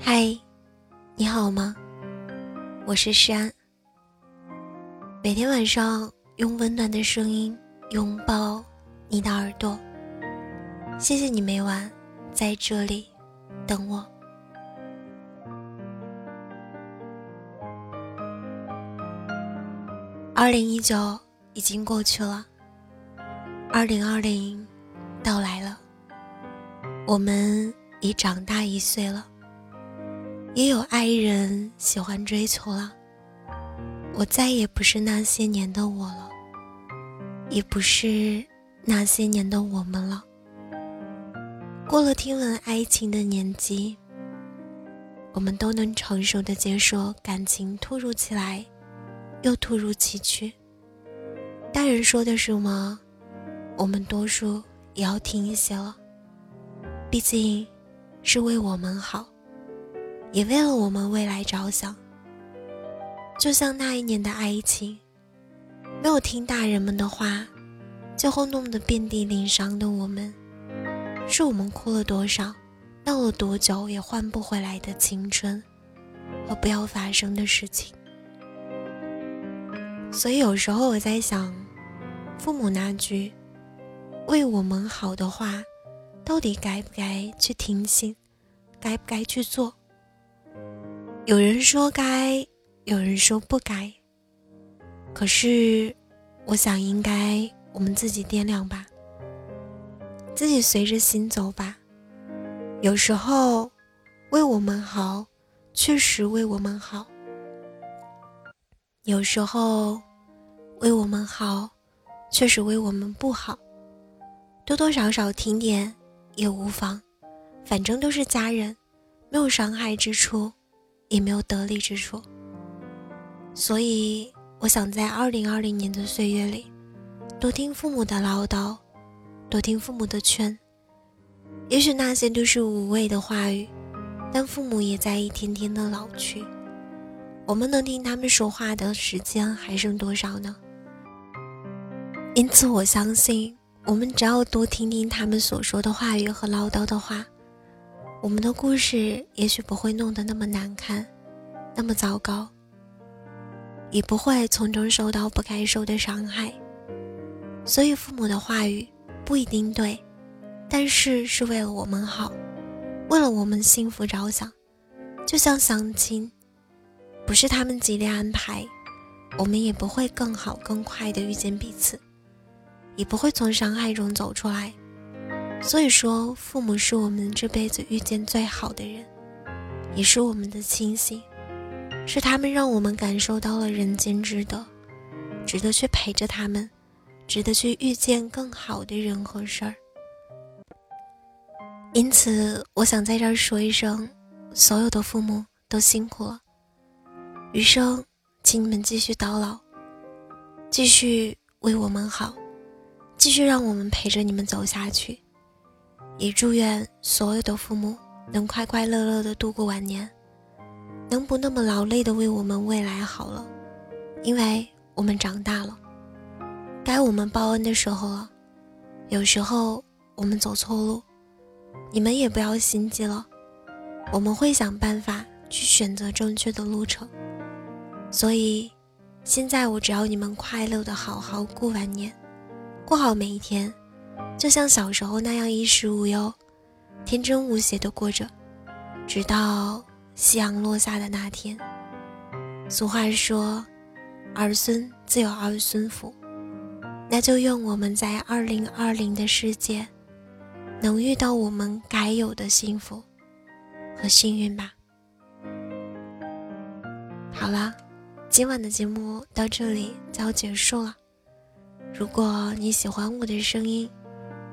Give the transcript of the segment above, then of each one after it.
嗨，你好吗？我是山。每天晚上用温暖的声音拥抱你的耳朵。谢谢你每晚在这里等我。二零一九已经过去了，二零二零到来了，我们已长大一岁了，也有爱人喜欢追求了。我再也不是那些年的我了，也不是那些年的我们了。过了听闻爱情的年纪，我们都能成熟的接受感情突如其来。又突如其去。大人说的什么，我们多数也要听一些了。毕竟，是为我们好，也为了我们未来着想。就像那一年的爱情，没有听大人们的话，最后弄得遍体鳞伤的我们，是我们哭了多少，闹了多久也换不回来的青春和不要发生的事情。所以有时候我在想，父母那句“为我们好”的话，到底该不该去听信，该不该去做？有人说该，有人说不该。可是，我想应该我们自己掂量吧，自己随着心走吧。有时候，为我们好，确实为我们好。有时候，为我们好，确实为我们不好。多多少少听点也无妨，反正都是家人，没有伤害之处，也没有得利之处。所以，我想在二零二零年的岁月里，多听父母的唠叨，多听父母的劝。也许那些都是无谓的话语，但父母也在一天天的老去。我们能听他们说话的时间还剩多少呢？因此，我相信，我们只要多听听他们所说的话语和唠叨的话，我们的故事也许不会弄得那么难看，那么糟糕，也不会从中受到不该受的伤害。所以，父母的话语不一定对，但是是为了我们好，为了我们幸福着想，就像相亲。不是他们极力安排，我们也不会更好更快的遇见彼此，也不会从伤害中走出来。所以说，父母是我们这辈子遇见最好的人，也是我们的亲信，是他们让我们感受到了人间值得，值得去陪着他们，值得去遇见更好的人和事儿。因此，我想在这儿说一声，所有的父母都辛苦了。余生，请你们继续叨唠，继续为我们好，继续让我们陪着你们走下去。也祝愿所有的父母能快快乐乐的度过晚年，能不那么劳累的为我们未来好了，因为我们长大了，该我们报恩的时候了。有时候我们走错路，你们也不要心急了，我们会想办法去选择正确的路程。所以，现在我只要你们快乐的好好过完年，过好每一天，就像小时候那样衣食无忧、天真无邪的过着，直到夕阳落下的那天。俗话说，儿孙自有儿孙福，那就愿我们在二零二零的世界，能遇到我们该有的幸福和幸运吧。好了。今晚的节目到这里就要结束了。如果你喜欢我的声音，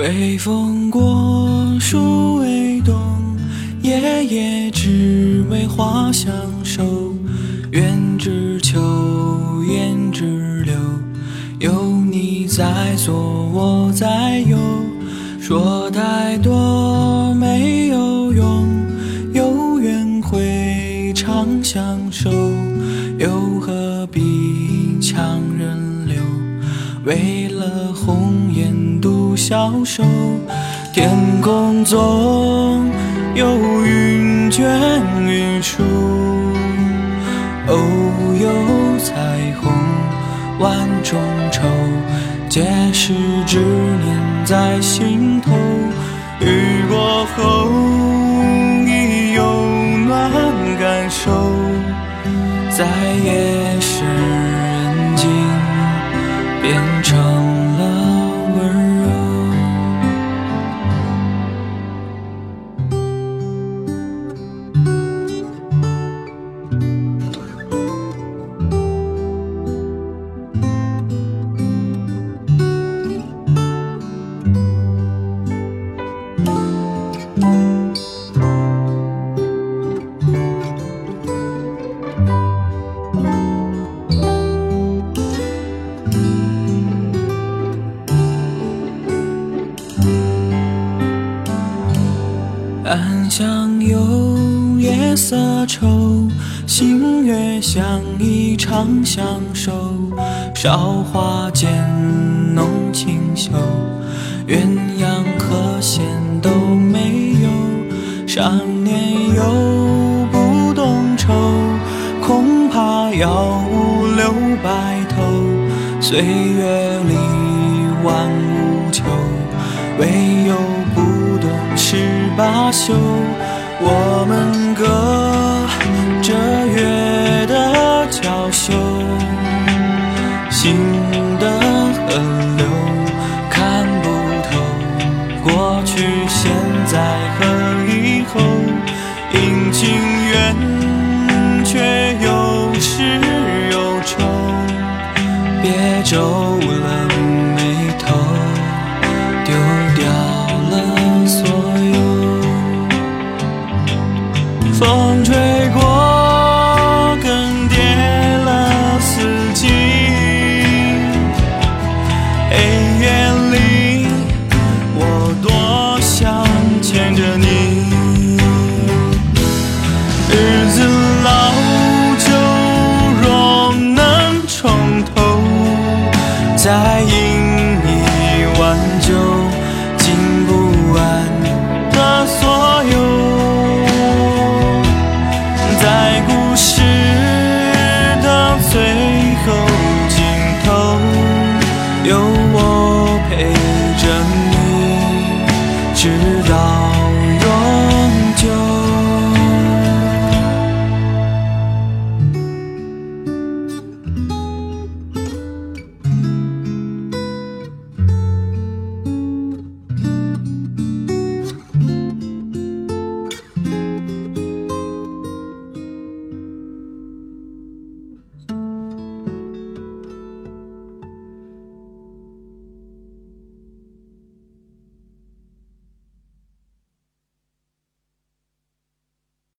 微风过，树微动，夜夜只为花相守。愿只求，言只留，有你在左，我在右。说太多没有用，有缘会长相守，又何必强人留？为消瘦，天空总有云卷云舒，偶有彩虹万种愁。皆是执念在心头，愁，星月相依长相守。韶华渐浓清秀，鸳鸯和弦都没有。少年又不懂愁，恐怕要五留白头。岁月里万物求，唯有不懂失。罢休，我们隔着月的娇羞，心的河流看不透，过去、现在和以后，阴晴圆缺有始有终，别皱了黑夜里，